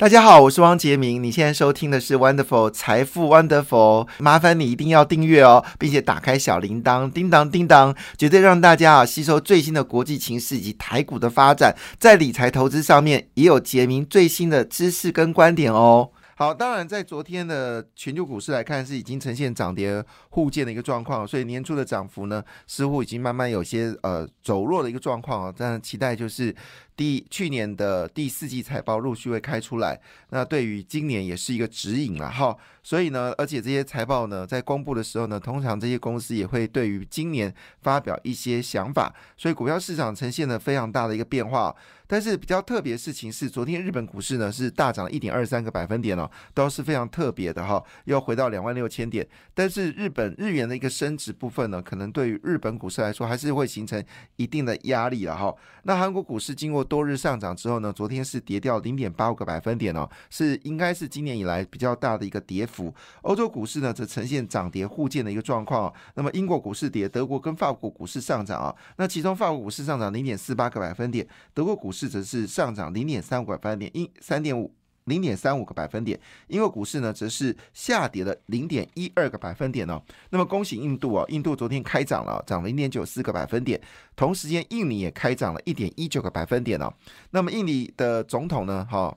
大家好，我是汪杰明。你现在收听的是 Wonderful 财富 Wonderful，麻烦你一定要订阅哦，并且打开小铃铛，叮当叮当，绝对让大家啊吸收最新的国际情势以及台股的发展，在理财投资上面也有杰明最新的知识跟观点哦。好，当然在昨天的全球股市来看，是已经呈现涨跌互见的一个状况，所以年初的涨幅呢，似乎已经慢慢有些呃走弱的一个状况啊。但期待就是第去年的第四季财报陆续会开出来，那对于今年也是一个指引了哈。所以呢，而且这些财报呢，在公布的时候呢，通常这些公司也会对于今年发表一些想法，所以股票市场呈现了非常大的一个变化。但是比较特别事情是，昨天日本股市呢是大涨一点二三个百分点哦，都是非常特别的哈，又回到两万六千点。但是日本日元的一个升值部分呢，可能对于日本股市来说还是会形成一定的压力了哈。那韩国股市经过多日上涨之后呢，昨天是跌掉零点八五个百分点哦，是应该是今年以来比较大的一个跌幅。欧洲股市呢则呈现涨跌互见的一个状况。那么英国股市跌，德国跟法国股市上涨啊。那其中法国股市上涨零点四八个百分点，德国股市。则是上涨零点三五个百分点，一三点五零点三五个百分点。英国股市呢，则是下跌了零点一二个百分点哦。那么恭喜印度啊，印度昨天开涨了，涨零点九四个百分点。同时间，印尼也开涨了一点一九个百分点哦。那么印尼的总统呢，哈，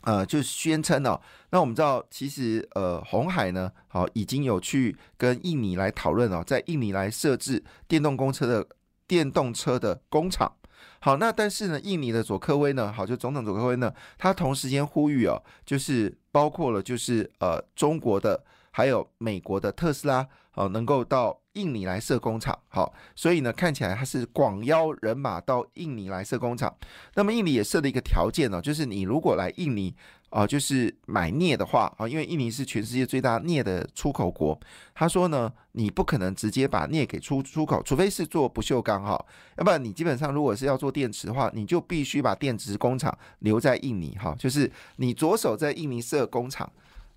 呃，就宣称哦，那我们知道，其实呃，红海呢，好，已经有去跟印尼来讨论哦，在印尼来设置电动公车的电动车的工厂。好，那但是呢，印尼的佐科威呢，好，就总统佐科威呢，他同时间呼吁哦，就是包括了，就是呃，中国的还有美国的特斯拉，哦，能够到印尼来设工厂，好，所以呢，看起来它是广邀人马到印尼来设工厂。那么印尼也设了一个条件呢，就是你如果来印尼。啊，就是买镍的话啊，因为印尼是全世界最大镍的出口国。他说呢，你不可能直接把镍给出出口，除非是做不锈钢哈，要不然你基本上如果是要做电池的话，你就必须把电池工厂留在印尼哈。就是你左手在印尼设工厂，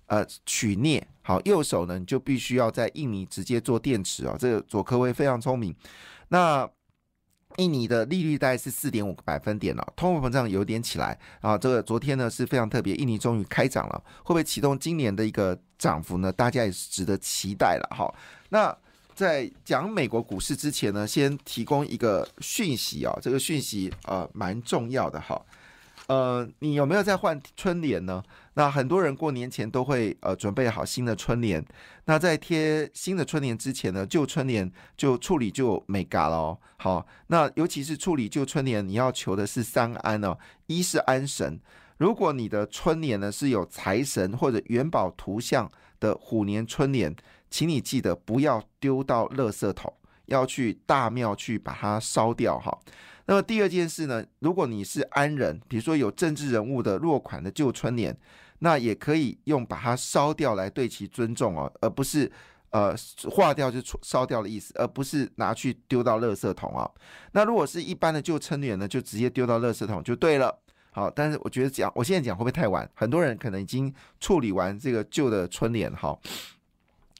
呃，取镍，好，右手呢你就必须要在印尼直接做电池啊。这个佐科威非常聪明，那。印尼的利率大概是四点五个百分点了，通货膨胀有点起来啊。这个昨天呢是非常特别，印尼终于开涨了，会不会启动今年的一个涨幅呢？大家也是值得期待了哈。那在讲美国股市之前呢，先提供一个讯息啊，这个讯息呃蛮重要的哈。呃，你有没有在换春联呢？那很多人过年前都会呃准备好新的春联。那在贴新的春联之前呢，旧春联就处理就没嘎了哦。好，那尤其是处理旧春联，你要求的是三安哦。一是安神，如果你的春联呢是有财神或者元宝图像的虎年春联，请你记得不要丢到垃圾桶，要去大庙去把它烧掉哈。那么第二件事呢，如果你是安人，比如说有政治人物的落款的旧春联，那也可以用把它烧掉来对其尊重哦，而不是呃化掉就烧掉的意思，而不是拿去丢到垃圾桶啊。那如果是一般的旧春联呢，就直接丢到垃圾桶就对了。好，但是我觉得讲我现在讲会不会太晚？很多人可能已经处理完这个旧的春联哈。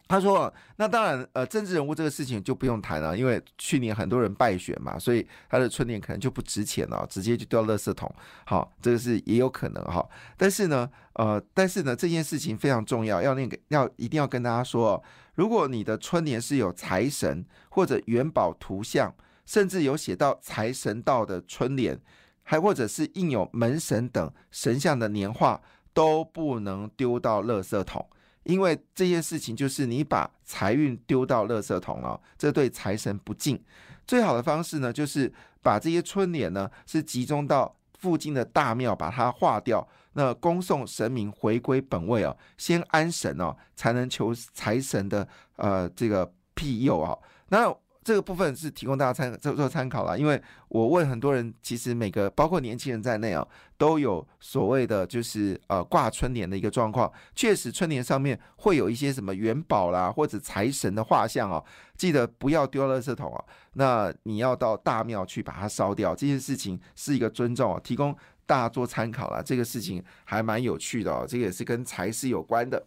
他说：“那当然，呃，政治人物这个事情就不用谈了，因为去年很多人败选嘛，所以他的春联可能就不值钱了，直接就掉垃圾桶。好，这个是也有可能哈。但是呢，呃，但是呢，这件事情非常重要，要那个要一定要跟大家说，如果你的春联是有财神或者元宝图像，甚至有写到财神到的春联，还或者是印有门神等神像的年画，都不能丢到垃圾桶。”因为这些事情就是你把财运丢到垃圾桶了，这对财神不敬。最好的方式呢，就是把这些春联呢是集中到附近的大庙，把它化掉，那恭送神明回归本位哦，先安神哦，才能求财神的呃这个庇佑啊。那。这个部分是提供大家参做做参考了，因为我问很多人，其实每个包括年轻人在内啊，都有所谓的就是呃挂春联的一个状况。确实，春联上面会有一些什么元宝啦或者财神的画像哦，记得不要丢垃圾桶啊。那你要到大庙去把它烧掉，这件事情是一个尊重哦，提供大家做参考了。这个事情还蛮有趣的哦，这个也是跟财是有关的。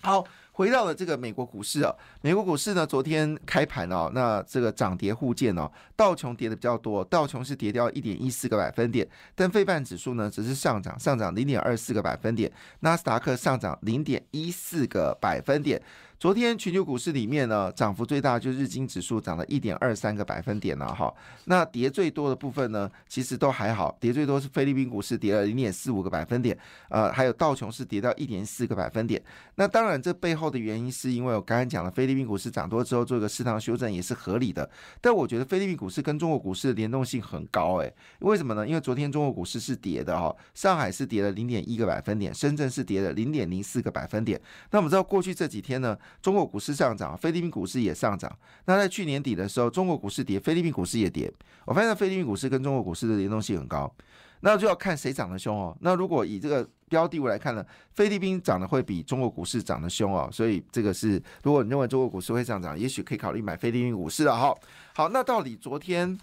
好。回到了这个美国股市啊，美国股市呢，昨天开盘哦，那这个涨跌互见哦，道琼跌的比较多，道琼是跌掉一点一四个百分点，但费半指数呢只是上涨，上涨零点二四个百分点，纳斯达克上涨零点一四个百分点。昨天全球股市里面呢，涨幅最大就是日经指数涨了一点二三个百分点了哈。那跌最多的部分呢，其实都还好，跌最多是菲律宾股市跌了零点四五个百分点，呃，还有道琼是跌到一点四个百分点。那当然，这背后的原因是因为我刚才讲了，菲律宾股市涨多之后做一个适当修正也是合理的。但我觉得菲律宾股市跟中国股市的联动性很高诶，为什么呢？因为昨天中国股市是跌的哈，上海是跌了零点一个百分点，深圳是跌了零点零四个百分点。那我们知道过去这几天呢？中国股市上涨，菲律宾股市也上涨。那在去年底的时候，中国股市跌，菲律宾股市也跌。我发现菲律宾股市跟中国股市的联动性很高，那就要看谁涨得凶哦。那如果以这个标的物来看呢，菲律宾涨得会比中国股市涨得凶哦。所以这个是，如果你认为中国股市会上涨，也许可以考虑买菲律宾股市了哈。好，那到底昨天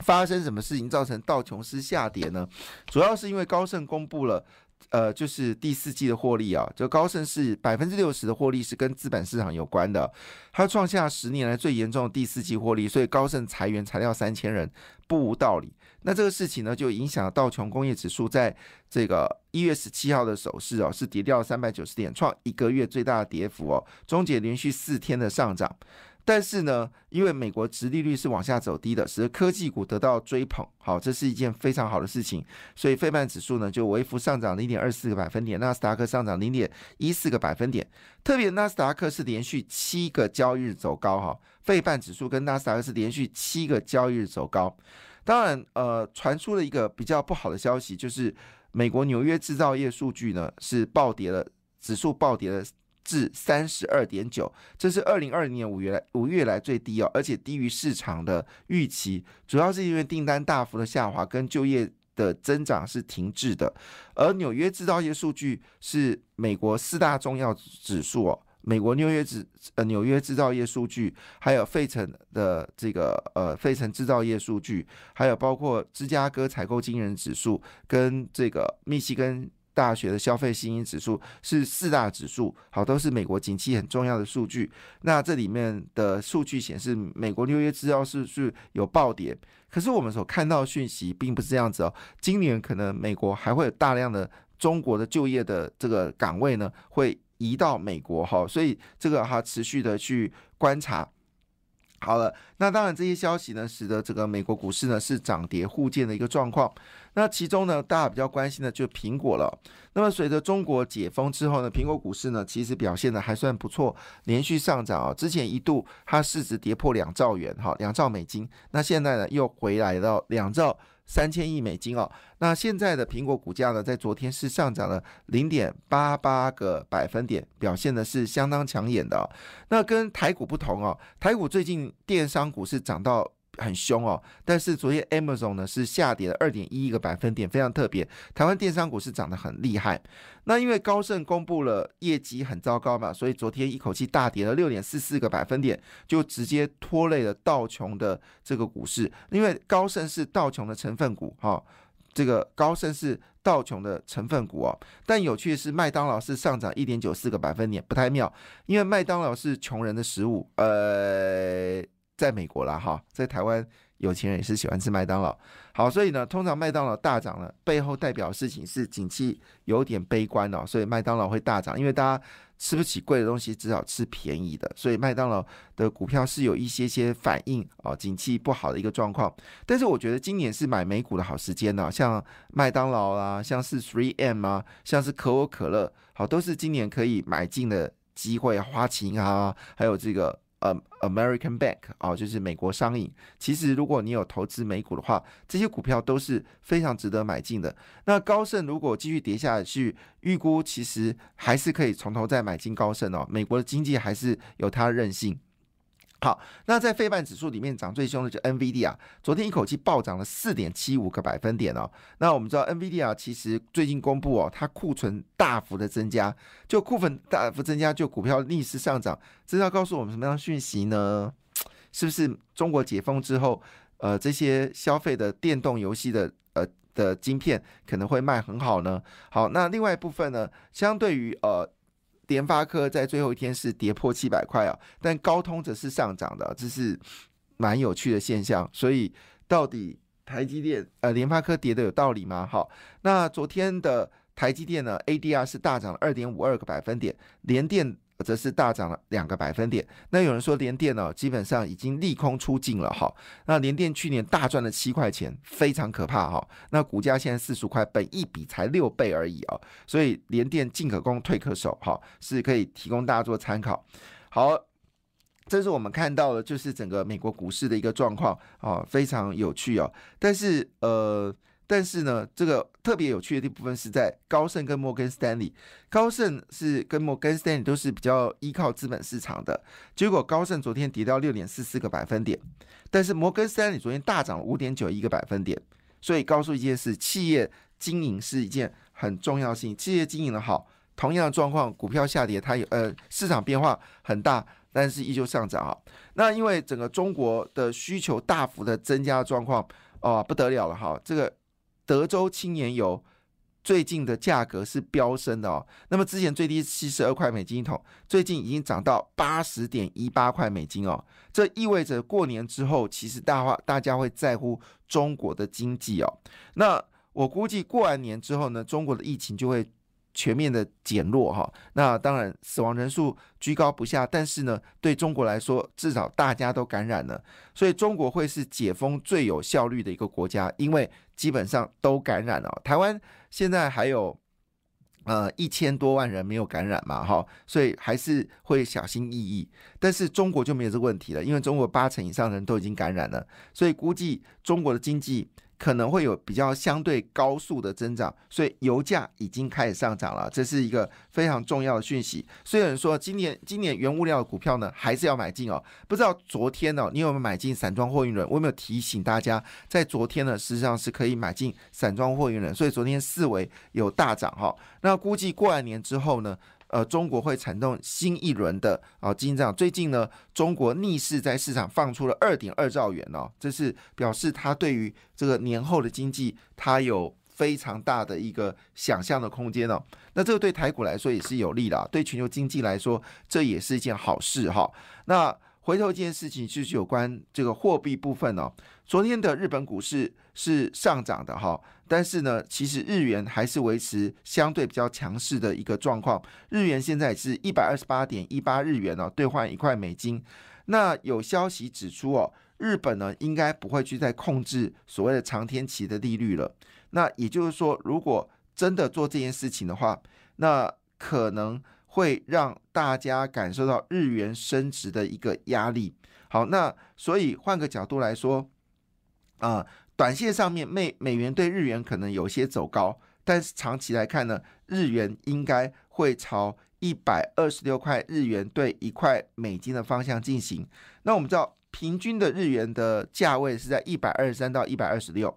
发生什么事情造成道琼斯下跌呢？主要是因为高盛公布了。呃，就是第四季的获利啊，就高盛是百分之六十的获利是跟资本市场有关的，它创下十年来最严重的第四季获利，所以高盛裁员裁掉三千人不无道理。那这个事情呢，就影响道琼工业指数在这个一月十七号的首市哦，是跌掉三百九十点，创一个月最大的跌幅哦，终结连续四天的上涨。但是呢，因为美国殖利率是往下走低的，使得科技股得到追捧，好，这是一件非常好的事情。所以费半指数呢就微幅上涨零点二四个百分点，纳斯达克上涨零点一四个百分点。特别纳斯达克是连续七个交易日走高，哈，费半指数跟纳斯达克是连续七个交易日走高。当然，呃，传出了一个比较不好的消息，就是美国纽约制造业数据呢是暴跌了，指数暴跌了。至三十二点九，这是二零二零年五月来五月来最低哦，而且低于市场的预期，主要是因为订单大幅的下滑，跟就业的增长是停滞的。而纽约制造业数据是美国四大重要指数哦，美国纽约制呃纽约制造业数据，还有费城的这个呃费城制造业数据，还有包括芝加哥采购经人指数跟这个密西根。大学的消费信心指数是四大指数，好，都是美国景气很重要的数据。那这里面的数据显示，美国纽约制造是是有暴跌，可是我们所看到讯息并不是这样子哦。今年可能美国还会有大量的中国的就业的这个岗位呢，会移到美国哈，所以这个哈持续的去观察。好了，那当然这些消息呢，使得这个美国股市呢是涨跌互见的一个状况。那其中呢，大家比较关心的就是苹果了。那么随着中国解封之后呢，苹果股市呢其实表现的还算不错，连续上涨啊。之前一度它市值跌破两兆元，哈，两兆美金。那现在呢又回来到两兆。三千亿美金哦，那现在的苹果股价呢，在昨天是上涨了零点八八个百分点，表现的是相当抢眼的。那跟台股不同哦，台股最近电商股是涨到。很凶哦，但是昨天 Amazon 呢是下跌了二点一一个百分点，非常特别。台湾电商股是涨得很厉害，那因为高盛公布了业绩很糟糕嘛，所以昨天一口气大跌了六点四四个百分点，就直接拖累了道琼的这个股市。因为高盛是道琼的成分股哈，这个高盛是道琼的成分股哦。但有趣的是，麦当劳是上涨一点九四个百分点，不太妙，因为麦当劳是穷人的食物，呃。在美国啦，哈，在台湾有钱人也是喜欢吃麦当劳。好，所以呢，通常麦当劳大涨了，背后代表事情是景气有点悲观哦，所以麦当劳会大涨，因为大家吃不起贵的东西，只好吃便宜的，所以麦当劳的股票是有一些些反应哦，景气不好的一个状况。但是我觉得今年是买美股的好时间呢，像麦当劳啦，像是 Three M 啊，像是可口可乐，好，都是今年可以买进的机会。花旗啊，还有这个。呃，American Bank 啊，就是美国商银。其实，如果你有投资美股的话，这些股票都是非常值得买进的。那高盛如果继续跌下去，预估其实还是可以从头再买进高盛哦。美国的经济还是有它的韧性。好，那在费半指数里面涨最凶的就 NVD 啊，昨天一口气暴涨了四点七五个百分点哦。那我们知道 NVD 啊，其实最近公布哦，它库存大幅的增加，就库存大幅增加，就股票逆势上涨，这要告诉我们什么样的讯息呢？是不是中国解封之后，呃，这些消费的电动游戏的呃的晶片可能会卖很好呢？好，那另外一部分呢，相对于呃。联发科在最后一天是跌破七百块啊，但高通则是上涨的，这是蛮有趣的现象。所以到底台积电呃联发科跌的有道理吗？好，那昨天的台积电呢，ADR 是大涨了二点五二个百分点，联电。则是大涨了两个百分点。那有人说联电呢，基本上已经利空出尽了哈。那联电去年大赚了七块钱，非常可怕哈。那股价现在四十块，本一比才六倍而已哦。所以联电进可攻，退可守哈，是可以提供大家做参考。好，这是我们看到的，就是整个美国股市的一个状况啊，非常有趣哦。但是呃。但是呢，这个特别有趣的部分是在高盛跟摩根斯丹利。高盛是跟摩根斯丹利都是比较依靠资本市场的，结果高盛昨天跌到六点四四个百分点，但是摩根斯丹利昨天大涨五点九一个百分点。所以告诉一件事，企业经营是一件很重要性。企业经营的好，同样的状况，股票下跌，它有呃市场变化很大，但是依旧上涨啊。那因为整个中国的需求大幅的增加状况，哦不得了了哈，这个。德州青年油最近的价格是飙升的哦，那么之前最低七十二块美金一桶，最近已经涨到八十点一八块美金哦，这意味着过年之后，其实大话大家会在乎中国的经济哦，那我估计过完年之后呢，中国的疫情就会。全面的减弱哈，那当然死亡人数居高不下，但是呢，对中国来说，至少大家都感染了，所以中国会是解封最有效率的一个国家，因为基本上都感染了。台湾现在还有呃一千多万人没有感染嘛，哈，所以还是会小心翼翼。但是中国就没有这个问题了，因为中国八成以上的人都已经感染了，所以估计中国的经济。可能会有比较相对高速的增长，所以油价已经开始上涨了，这是一个非常重要的讯息。虽然说今年今年原物料的股票呢还是要买进哦，不知道昨天呢你有没有买进散装货运轮？我有没有提醒大家，在昨天呢实际上是可以买进散装货运轮，所以昨天四维有大涨哈。那估计过完年之后呢？呃，中国会产动新一轮的啊经济。最近呢，中国逆势在市场放出了二点二兆元哦，这是表示它对于这个年后的经济，它有非常大的一个想象的空间哦。那这个对台股来说也是有利的，对全球经济来说，这也是一件好事哈。那。回头一件事情就是有关这个货币部分哦。昨天的日本股市是上涨的哈，但是呢，其实日元还是维持相对比较强势的一个状况。日元现在是一百二十八点一八日元哦，兑换一块美金。那有消息指出哦，日本呢应该不会去再控制所谓的长天期的利率了。那也就是说，如果真的做这件事情的话，那可能。会让大家感受到日元升值的一个压力。好，那所以换个角度来说，啊，短线上面美美元对日元可能有些走高，但是长期来看呢，日元应该会朝一百二十六块日元兑一块美金的方向进行。那我们知道，平均的日元的价位是在一百二十三到一百二十六。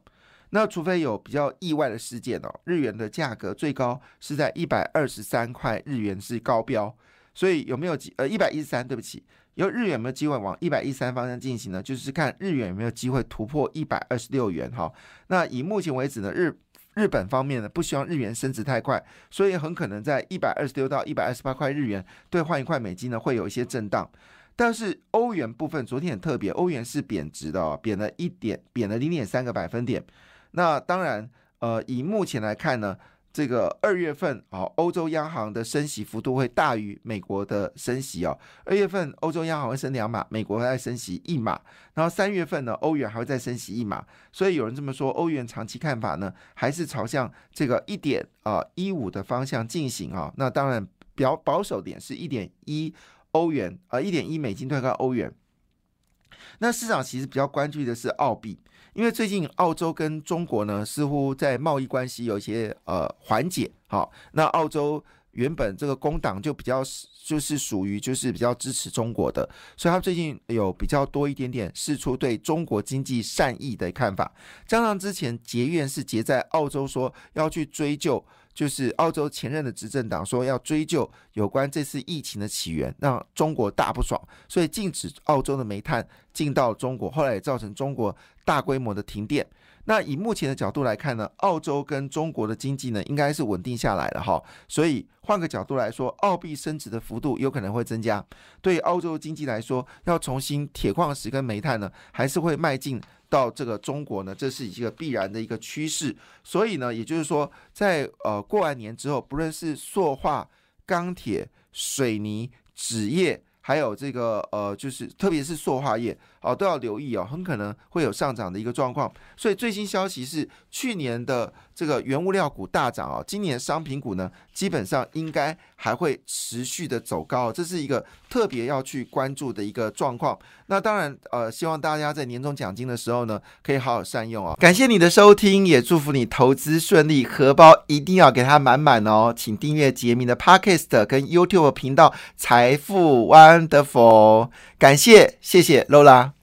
那除非有比较意外的事件哦，日元的价格最高是在一百二十三块日元是高标，所以有没有机呃一百一十三？对不起，有日元有没有机会往一百一十三方向进行呢？就是看日元有没有机会突破一百二十六元哈。那以目前为止呢，日日本方面呢不希望日元升值太快，所以很可能在一百二十六到一百二十八块日元兑换一块美金呢会有一些震荡。但是欧元部分昨天很特别，欧元是贬值的哦，贬了一点，贬了零点三个百分点。那当然，呃，以目前来看呢，这个二月份啊，欧洲央行的升息幅度会大于美国的升息哦。二月份欧洲央行会升两码，美国会再升息一码。然后三月份呢，欧元还会再升息一码。所以有人这么说，欧元长期看法呢，还是朝向这个一点啊一五的方向进行啊。那当然，比较保守点是一点一欧元啊，一点一美金兑换欧元。那市场其实比较关注的是澳币，因为最近澳洲跟中国呢似乎在贸易关系有一些呃缓解。好，那澳洲原本这个工党就比较就是属于就是比较支持中国的，所以他最近有比较多一点点试出对中国经济善意的看法。加上之前结怨是结在澳洲说要去追究。就是澳洲前任的执政党说要追究有关这次疫情的起源，让中国大不爽，所以禁止澳洲的煤炭进到中国，后来也造成中国大规模的停电。那以目前的角度来看呢，澳洲跟中国的经济呢，应该是稳定下来了哈。所以换个角度来说，澳币升值的幅度有可能会增加。对澳洲经济来说，要重新铁矿石跟煤炭呢，还是会迈进到这个中国呢，这是一个必然的一个趋势。所以呢，也就是说，在呃过完年之后，不论是塑化、钢铁、水泥、纸业。还有这个呃，就是特别是塑化液哦，都要留意哦，很可能会有上涨的一个状况。所以最新消息是，去年的这个原物料股大涨啊，今年商品股呢，基本上应该还会持续的走高，这是一个特别要去关注的一个状况。那当然呃，希望大家在年终奖金的时候呢，可以好好善用哦。感谢你的收听，也祝福你投资顺利，荷包一定要给它满满哦。请订阅杰明的 Podcast 跟 YouTube 频道财富。Wonderful，感谢，谢谢露拉。